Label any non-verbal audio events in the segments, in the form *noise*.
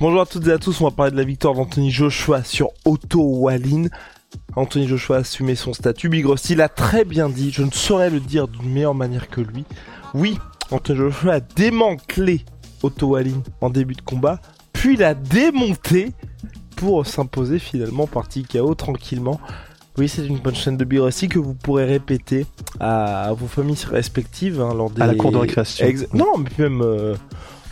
Bonjour à toutes et à tous, on va parler de la victoire d'Anthony Joshua sur Otto Wallin. Anthony Joshua a assumé son statut. Big Rusty l'a très bien dit, je ne saurais le dire d'une meilleure manière que lui. Oui, Anthony Joshua a démantelé Otto Wallin en début de combat, puis l'a démonté pour s'imposer finalement par TKO tranquillement. Oui, c'est une bonne chaîne de Big Rusty que vous pourrez répéter à, vos familles respectives hein, lors des... À la cour de récréation. Ex- Non, mais même euh,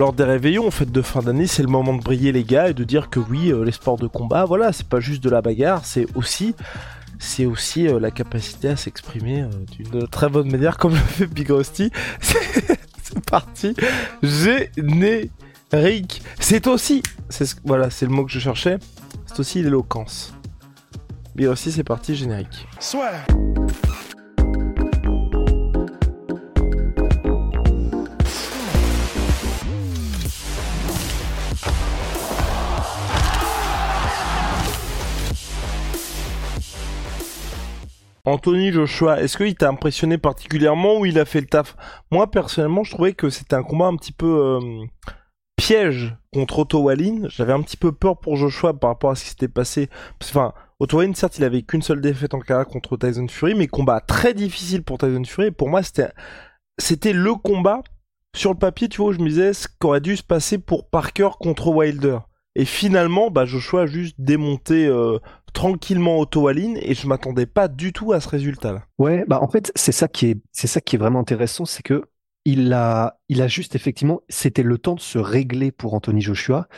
lors des réveillons en fait de fin d'année, c'est le moment de briller les gars et de dire que oui, euh, les sports de combat, voilà, c'est pas juste de la bagarre, c'est aussi c'est aussi euh, la capacité à s'exprimer euh, d'une très bonne manière comme le fait Big Rusty. *laughs* C'est parti. Générique. C'est aussi c'est ce- voilà, c'est le mot que je cherchais. C'est aussi l'éloquence. Big Rusty, c'est parti générique. Anthony Joshua, est-ce qu'il t'a impressionné particulièrement ou il a fait le taf? Moi personnellement, je trouvais que c'était un combat un petit peu euh, piège contre Otto Wallin. J'avais un petit peu peur pour Joshua par rapport à ce qui s'était passé. Enfin, Otto Wallin, certes, il avait qu'une seule défaite en carrière contre Tyson Fury, mais combat très difficile pour Tyson Fury. Pour moi, c'était c'était le combat sur le papier, tu vois, où je me disais ce qu'aurait dû se passer pour Parker contre Wilder. Et finalement, bah, Joshua a juste démonté euh, tranquillement Otto Wallin et je m'attendais pas du tout à ce résultat-là. Ouais, bah en fait, c'est ça qui est, c'est ça qui est vraiment intéressant, c'est que il a, il a juste effectivement, c'était le temps de se régler pour Anthony Joshua,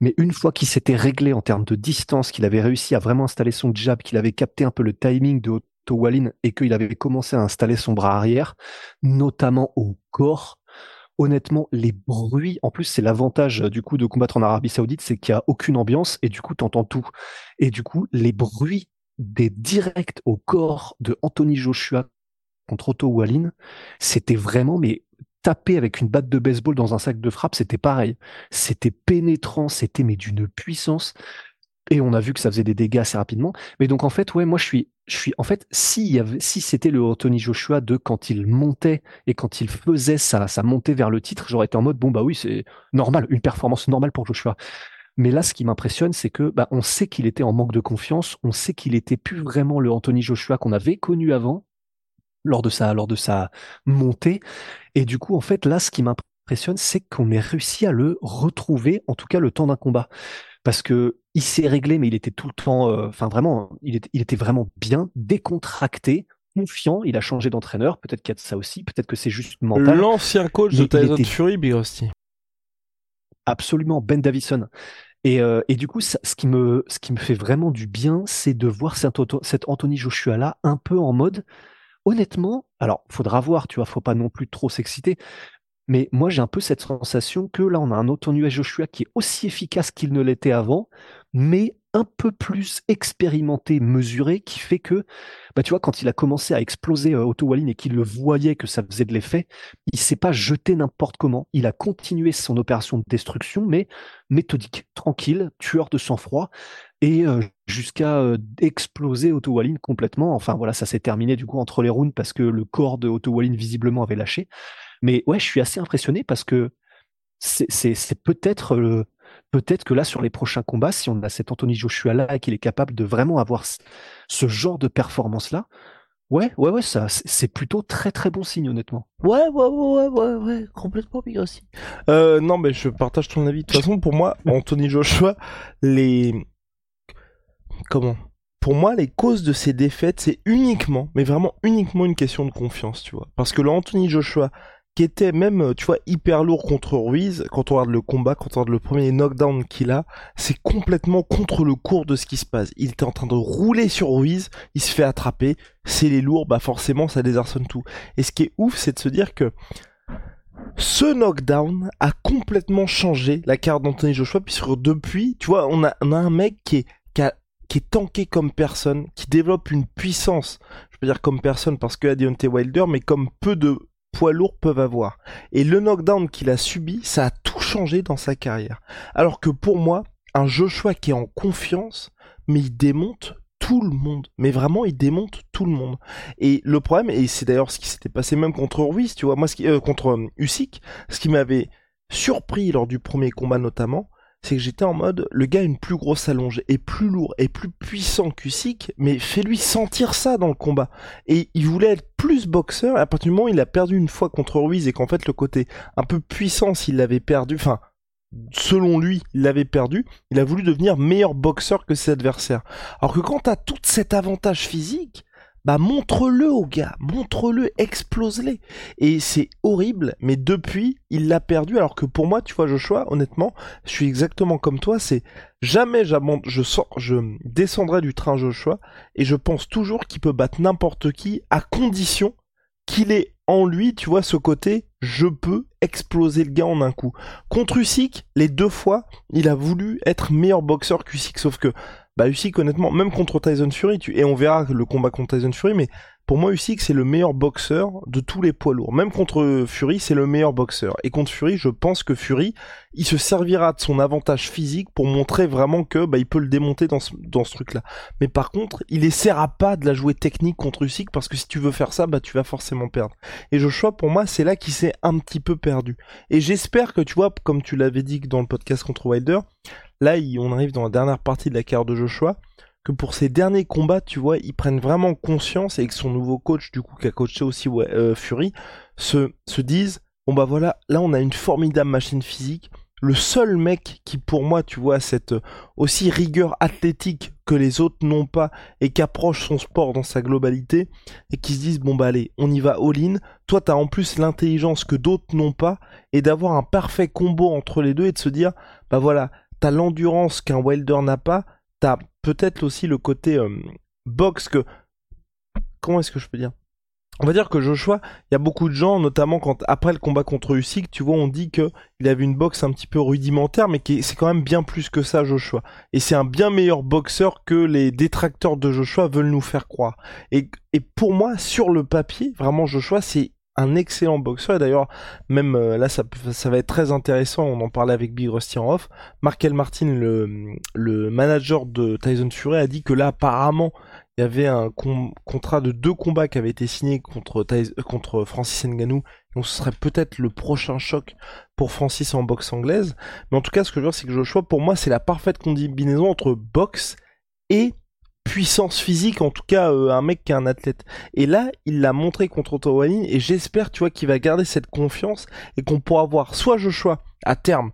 mais une fois qu'il s'était réglé en termes de distance, qu'il avait réussi à vraiment installer son jab, qu'il avait capté un peu le timing de Otto Wallin et qu'il avait commencé à installer son bras arrière, notamment au corps. Honnêtement, les bruits, en plus, c'est l'avantage euh, du coup de combattre en Arabie Saoudite, c'est qu'il n'y a aucune ambiance et du coup, t'entends tout. Et du coup, les bruits des directs au corps de Anthony Joshua contre Otto Wallin, c'était vraiment, mais taper avec une batte de baseball dans un sac de frappe, c'était pareil. C'était pénétrant, c'était mais d'une puissance. Et on a vu que ça faisait des dégâts assez rapidement. Mais donc en fait, ouais, moi je suis, je suis, en fait, si si c'était le Anthony Joshua de quand il montait et quand il faisait sa, sa montée vers le titre, j'aurais été en mode bon bah oui, c'est normal, une performance normale pour Joshua. Mais là, ce qui m'impressionne, c'est que bah, on sait qu'il était en manque de confiance, on sait qu'il était plus vraiment le Anthony Joshua qu'on avait connu avant lors de sa lors de sa montée. Et du coup, en fait, là, ce qui m'impressionne, c'est qu'on ait réussi à le retrouver, en tout cas le temps d'un combat, parce que il s'est réglé, mais il était tout le temps, euh, enfin vraiment, il était, il était vraiment bien décontracté. Confiant, il a changé d'entraîneur. Peut-être qu'il y a de ça aussi. Peut-être que c'est juste mental. L'ancien coach de Tyson était- Fury, Big Rusty. Absolument, Ben Davison. Et, euh, et du coup, ça- ce, qui me, ce qui me fait vraiment du bien, c'est de voir cet, Anthony Joshua-là un peu en mode, honnêtement, alors, faudra voir, tu vois, faut pas non plus trop s'exciter, mais moi, j'ai un peu cette sensation que là, on a un Anthony Joshua qui est aussi efficace qu'il ne l'était avant, mais un peu plus expérimenté, mesuré, qui fait que, bah, tu vois, quand il a commencé à exploser euh, Otto Wallin et qu'il le voyait que ça faisait de l'effet, il s'est pas jeté n'importe comment. Il a continué son opération de destruction, mais méthodique, tranquille, tueur de sang-froid, et euh, jusqu'à euh, exploser Otto Wallin complètement. Enfin voilà, ça s'est terminé du coup entre les rounds parce que le corps de Otto Wallin visiblement avait lâché. Mais ouais, je suis assez impressionné parce que c'est peut-être euh, peut-être que là sur les prochains combats, si on a cet Anthony Joshua là et qu'il est capable de vraiment avoir ce, genre de performance là, ouais ouais ouais ça c'est plutôt très très bon signe honnêtement. Ouais, ouais, ouais, ouais, ouais, ouais, complètement Big Rusty. Euh, non, mais je partage ton avis. De toute façon, pour moi, *laughs* Anthony Joshua, les. Comment? Pour moi, les causes de ces défaites, c'est uniquement, mais vraiment uniquement une question de confiance, tu vois. Parce que le Anthony Joshua, qui était même, euh, tu vois, hyper lourd contre Ruiz, quand on regarde le combat, quand on regarde le premier knockdown qu'il a, c'est complètement contre le cours de ce qui se passe. Il était en train de rouler sur Ruiz, il se fait attraper, c'est les lourds, bah forcément ça désarçonne tout. Et ce qui est ouf, c'est de se dire que ce knockdown a complètement changé la carte d'Anthony Joshua, puisque depuis, tu vois, on a, un mec qui est, qui, est tanké comme personne, qui développe une puissance, je veux dire comme personne parce que a Deontay Wilder, mais comme peu de poids lourds peuvent avoir. Et le knockdown qu'il a subi, ça a tout changé dans sa carrière. Alors que pour moi, un Joshua qui est en confiance, mais il démonte tout le monde. Mais vraiment, il démonte tout le monde. Et le problème, et c'est d'ailleurs ce qui s'était passé même contre Ruiz, tu vois, moi, euh, contre euh, Usyk, ce qui m'avait surpris lors du premier combat notamment, c'est que j'étais en mode, le gars a une plus grosse allonge, est plus lourd, est plus puissant qu'Usyk, mais fais-lui sentir ça dans le combat. Et il voulait être plus boxeur, et à partir du moment où il a perdu une fois contre Ruiz, et qu'en fait le côté un peu puissant, s'il l'avait perdu, enfin, selon lui, il l'avait perdu, il a voulu devenir meilleur boxeur que ses adversaires. Alors que quand t'as tout cet avantage physique, bah montre-le au gars, montre-le, explose-les. Et c'est horrible, mais depuis, il l'a perdu, alors que pour moi, tu vois, Joshua, honnêtement, je suis exactement comme toi, c'est jamais je, sors, je descendrai du train Joshua, et je pense toujours qu'il peut battre n'importe qui, à condition qu'il ait en lui, tu vois, ce côté, je peux exploser le gars en un coup. Contre Usyk, les deux fois, il a voulu être meilleur boxeur qu'Usyk, sauf que, bah Usyk, honnêtement, même contre Tyson Fury, tu, et on verra le combat contre Tyson Fury, mais pour moi, Usyk, c'est le meilleur boxeur de tous les poids lourds. Même contre Fury, c'est le meilleur boxeur. Et contre Fury, je pense que Fury, il se servira de son avantage physique pour montrer vraiment que bah, il peut le démonter dans ce, dans ce truc-là. Mais par contre, il essaiera pas de la jouer technique contre Usyk parce que si tu veux faire ça, bah tu vas forcément perdre. Et Joshua, pour moi, c'est là qu'il s'est un petit peu perdu. Et j'espère que tu vois, comme tu l'avais dit dans le podcast contre Wilder, là, on arrive dans la dernière partie de la carrière de Joshua que pour ses derniers combats, tu vois, ils prennent vraiment conscience et que son nouveau coach, du coup, qui a coaché aussi euh, Fury, se, se disent, bon bah voilà, là on a une formidable machine physique. Le seul mec qui, pour moi, tu vois, cette aussi rigueur athlétique que les autres n'ont pas et qui approche son sport dans sa globalité et qui se disent, bon bah allez, on y va all-in. Toi, t'as en plus l'intelligence que d'autres n'ont pas et d'avoir un parfait combo entre les deux et de se dire, bah voilà, t'as l'endurance qu'un Wilder n'a pas, t'as peut-être aussi le côté euh, box que. Comment est-ce que je peux dire? On va dire que Joshua, il y a beaucoup de gens, notamment quand après le combat contre Usyk, tu vois, on dit que il avait une boxe un petit peu rudimentaire, mais c'est quand même bien plus que ça, Joshua. Et c'est un bien meilleur boxeur que les détracteurs de Joshua veulent nous faire croire. Et, et pour moi, sur le papier, vraiment Joshua, c'est un excellent boxeur. Et d'ailleurs, même euh, là, ça, ça va être très intéressant. On en parlait avec Big Rusty en off. Markel Martin, le, le manager de Tyson Fury, a dit que là, apparemment, il y avait un contrat de deux combats qui avait été signé contre, euh, contre Francis Ngannou. Donc ce serait peut-être le prochain choc pour Francis en boxe anglaise. Mais en tout cas, ce que je veux dire, c'est que Joshua, pour moi, c'est la parfaite combinaison entre boxe et puissance physique, en tout cas euh, un mec qui est un athlète. Et là, il l'a montré contre Otto et j'espère, tu vois, qu'il va garder cette confiance et qu'on pourra voir soit Joshua à terme,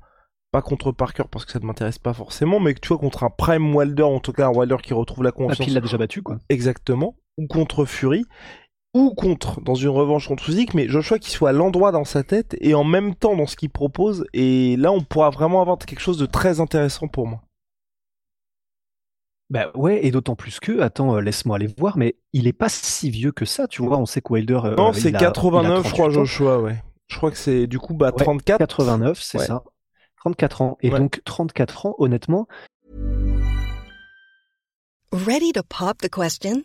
pas contre Parker parce que ça ne m'intéresse pas forcément, mais que tu vois contre un Prime Wilder, en tout cas un Wilder qui retrouve la ah, confiance. il l'a déjà battu, quoi. Exactement. Ou contre Fury. Ou contre, dans une revanche contre physique, mais Joshua qui soit à l'endroit dans sa tête et en même temps dans ce qu'il propose. Et là, on pourra vraiment avoir quelque chose de très intéressant pour moi. Bah ouais, et d'autant plus que, attends, euh, laisse-moi aller voir, mais il est pas si vieux que ça, tu vois, on sait que Wilder. Euh, non, c'est 89, je crois, Joshua, ouais. Je crois que c'est du coup bah, 34. 89, c'est ça. 34 ans. Et donc 34 ans, honnêtement. Ready to pop the question?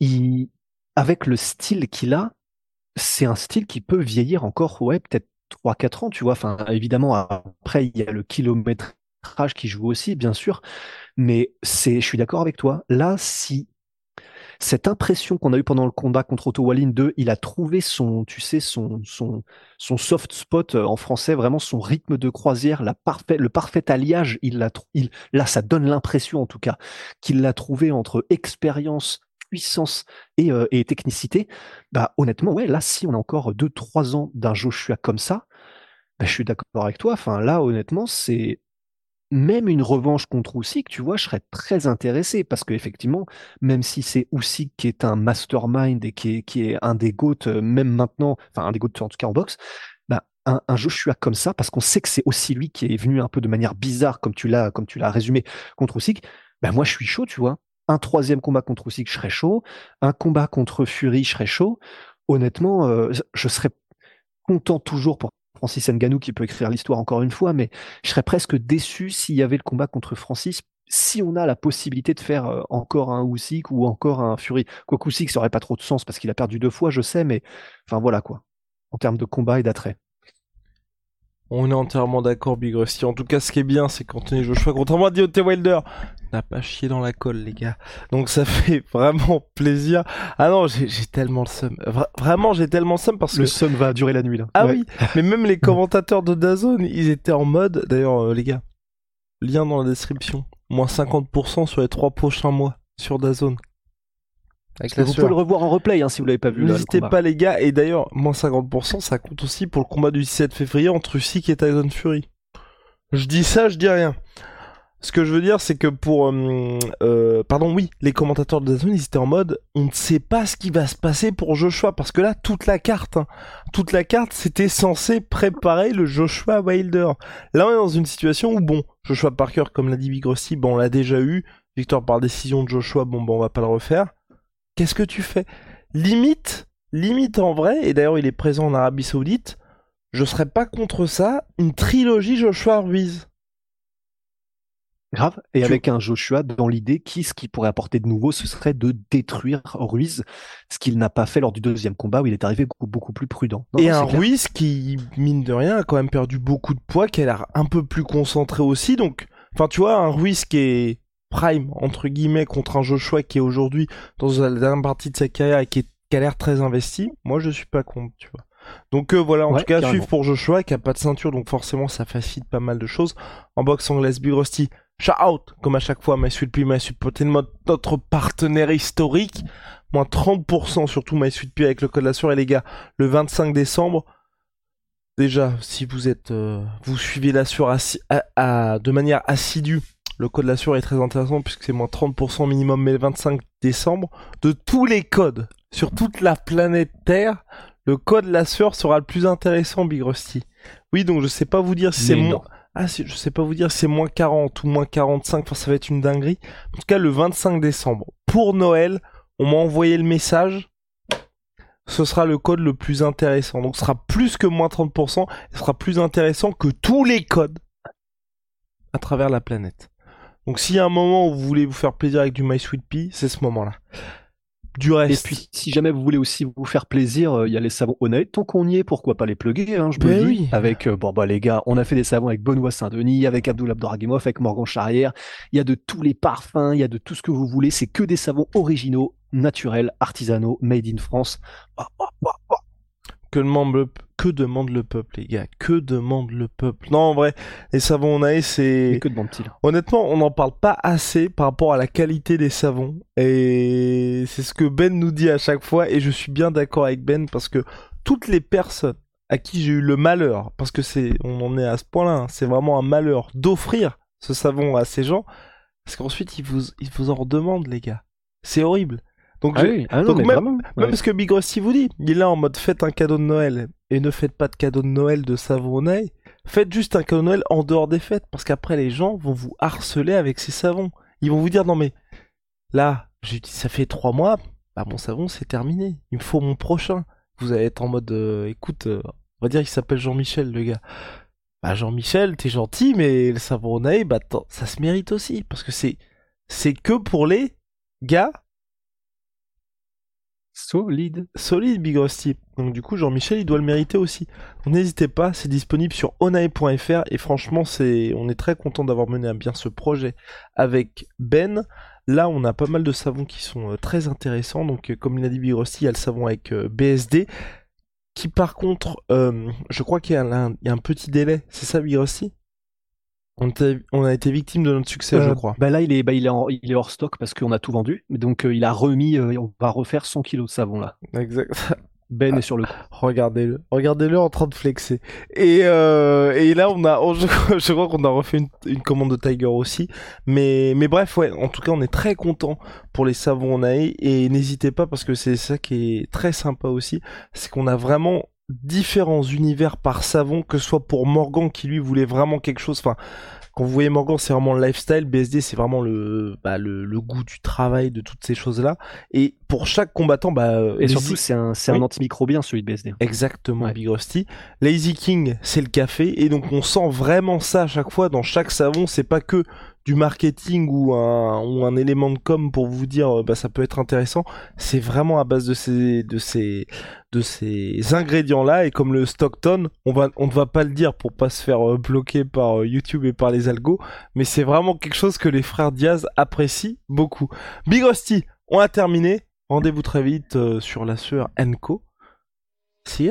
Il, avec le style qu'il a, c'est un style qui peut vieillir encore, ouais, peut-être 3-4 ans, tu vois. Enfin, évidemment, après, il y a le kilométrage qui joue aussi, bien sûr. Mais c'est, je suis d'accord avec toi. Là, si cette impression qu'on a eue pendant le combat contre Otto Wallin 2, il a trouvé son, tu sais, son, son, son soft spot euh, en français, vraiment son rythme de croisière, la parfait, le parfait alliage, il l'a, il, là, ça donne l'impression, en tout cas, qu'il l'a trouvé entre expérience puissance et, et, technicité, bah honnêtement, ouais, là, si on a encore 2-3 ans d'un Joshua comme ça, bah, je suis d'accord avec toi. Enfin, là, honnêtement, c'est même une revanche contre Usyk, tu vois, je serais très intéressé parce qu'effectivement, même si c'est Usyk qui est un mastermind et qui est, qui est un des GOAT, même maintenant, enfin un des GOAT en tout cas en boxe, bah, un, un Joshua comme ça, parce qu'on sait que c'est aussi lui qui est venu un peu de manière bizarre, comme tu l'as, comme tu l'as résumé contre Usyk, bah, moi je suis chaud, tu vois. Un troisième combat contre Usyk, je serais chaud. Un combat contre Fury, je serais chaud. Honnêtement, euh, je serais content toujours pour Francis Nganou qui peut écrire l'histoire encore une fois, mais je serais presque déçu s'il y avait le combat contre Francis. Si on a la possibilité de faire euh, encore un Usyk ou encore un Fury, quoi Usyk, ça aurait pas trop de sens parce qu'il a perdu deux fois, je sais, mais enfin voilà quoi, en termes de combat et d'attrait. On est entièrement d'accord, Big Rusty. En tout cas, ce qui est bien, c'est qu'Anthony Joshua, contrairement à Deontay Wilder, n'a pas chié dans la colle, les gars. Donc ça *laughs* fait vraiment plaisir. Ah non, j'ai tellement le seum. vraiment, j'ai tellement le seum parce que... Le seum va durer la nuit, là. Ah oui, mais même les commentateurs de Dazone, ils étaient en mode... D'ailleurs, euh, les gars, lien dans la description. Moins 50% sur les trois prochains mois sur Dazone vous pouvez le revoir en replay hein, si vous l'avez pas vu. N'hésitez pas les gars, et d'ailleurs, moins 50%, ça compte aussi pour le combat du 17 février entre Usyk et Tyson Fury. Je dis ça, je dis rien. Ce que je veux dire, c'est que pour... Euh, euh, pardon, oui, les commentateurs de Dazone, ils étaient en mode, on ne sait pas ce qui va se passer pour Joshua, parce que là, toute la carte, hein, toute la carte, c'était censé préparer le Joshua Wilder. Là, on est dans une situation où, bon, Joshua Parker, comme l'a dit Big Rossi, bon, on l'a déjà eu, victoire par décision de Joshua, bon, bon, on va pas le refaire qu'est-ce que tu fais? Limite, limite en vrai, et d'ailleurs il est présent en Arabie Saoudite, je serais pas contre ça, une trilogie Joshua Ruiz. Grave. Et avec un Joshua dans l'idée qui, ce qui pourrait apporter de nouveau, ce serait de détruire Ruiz, ce qu'il n'a pas fait lors du deuxième combat où il est arrivé beaucoup, plus prudent. et un Ruiz qui, mine de rien, a quand même perdu beaucoup de poids, qui a l'air un peu plus concentré aussi. Donc, enfin, tu vois, un Ruiz qui est prime entre guillemets contre un Joshua qui est aujourd'hui dans la dernière partie de sa carrière et qui, a l'air très investi, moi je suis pas contre, tu vois. Donc euh, voilà, en tout cas, suivre pour Joshua qui a pas de ceinture, donc forcément ça facilite pas mal de choses. En boxe anglaise, Big Rusty, shout out, comme à chaque fois, My Sweet Pea, My Sweet notre partenaire historique. Moins 30% surtout My Sweet Pea avec le code la et les gars, le 25 décembre. Déjà, si vous êtes, euh, vous suivez la à, de manière assidue, le code la est très intéressant puisque c'est moins 30% minimum mais le 25 décembre. De tous les codes sur toute la planète Terre, le code la sera le plus intéressant, Big Rusty. Oui, donc je sais pas vous dire si c'est moins... Ah, je sais pas vous dire c'est moins 40 ou moins 45, enfin ça va être une dinguerie. En tout cas, le 25 décembre, pour Noël, on m'a envoyé le message. Ce sera le code le plus intéressant. Donc ce sera plus que moins 30%, ce sera plus intéressant que tous les codes à travers la planète. Donc s'il y a un moment où vous voulez vous faire plaisir avec du My Sweet c'est ce moment-là. Du reste. Et puis, si jamais vous voulez aussi vous faire plaisir, euh, il y a les savons honnêtes. Tant qu'on y est, pourquoi pas les plugger, hein, je me ben dis. Avec, euh, bon, bah, les gars, on a fait des savons avec Benoît Saint-Denis, avec Abdul Abdoragimov, avec Morgan Charrière. Il y a de tous les parfums, il y a de tout ce que vous voulez. C'est que des savons originaux, naturels, artisanaux, made in France. Bah, bah, bah, que demande le, que demande le peuple, les gars Que demande le peuple Non, en vrai, les savons Onae, c'est... que demande-t-il? Honnêtement, on n'en parle pas assez par rapport à la qualité des savons. Et c'est ce que Ben nous dit à chaque fois, et je suis bien d'accord avec Ben, parce que toutes les personnes à qui j'ai eu le malheur, parce que c'est, on en est à ce point-là, hein, c'est vraiment un malheur d'offrir ce savon à ces gens, parce qu'ensuite ils vous, ils vous en redemandent, les gars. C'est horrible. Donc, ah ah même, même ce que Big Rusty vous dit, il est là en mode faites un cadeau de Noël et ne faites pas de cadeau de Noël de savonnets. Faites juste un cadeau de Noël en dehors des fêtes parce qu'après les gens vont vous harceler avec ces savons. Ils vont vous dire non mais là, j'ai dit ça fait trois mois, bah mon savon c'est terminé. Il me faut mon prochain. Vous allez être en mode euh, écoute, euh, on va dire qu'il s'appelle Jean-Michel le gars. Bah Jean-Michel, t'es gentil, mais le savon bah ça se mérite aussi parce que c'est c'est que pour les gars Solide. Solide, Big Rusty. Donc du coup, Jean-Michel, il doit le mériter aussi. N'hésitez pas, c'est disponible sur onae.fr et franchement, c'est, on est très content d'avoir mené à bien ce projet avec Ben. Là, on a pas mal de savons qui sont euh, très intéressants. Donc, euh, comme il a dit Big Rusty, il y a le savon avec euh, BSD, qui par contre, je crois qu'il y, a un petit délai. C'est ça, Big Rusty? On, on, a été victime de notre succès, je crois. Bah là, il est, bah, il, est il est hors stock parce qu'on a tout vendu. Donc, il a remis, on va refaire 100 kilos de savon là. Exact. *laughs* Ben est sur le Regardez-le, regardez-le en train de flexer. Et, euh, et là, on a, *laughs* je, crois qu'on a refait une, commande de Tiger aussi. Mais, mais bref, ouais, en tout cas, on est très content pour les savons Nae et n'hésitez pas parce que c'est ça qui est très sympa aussi, c'est qu'on a vraiment différents univers par savon, que ce soit pour Morgan qui lui voulait vraiment quelque chose. Enfin, quand vous voyez Morgan, c'est vraiment le lifestyle. BSD, c'est vraiment le, bah, le, le, goût du travail, de toutes ces choses-là. Et pour chaque combattant, bah, et surtout, c'est un, c'est un antimicrobien, celui de BSD. Exactement, Big Rusty. Lazy King, c'est le café. Et donc, on sent vraiment ça à chaque fois dans chaque savon. C'est pas que du marketing ou un, élément de com pour vous dire euh, bah ça peut être intéressant c'est vraiment à base de ces de ces de ces ingrédients là et comme le Stockton on ne va pas le dire pour pas se faire euh, bloquer par euh, YouTube et par les algos mais c'est vraiment quelque chose que les frères Diaz apprécient beaucoup. Big Rusty on a terminé. Rendez-vous très vite sur la sueur Enco. See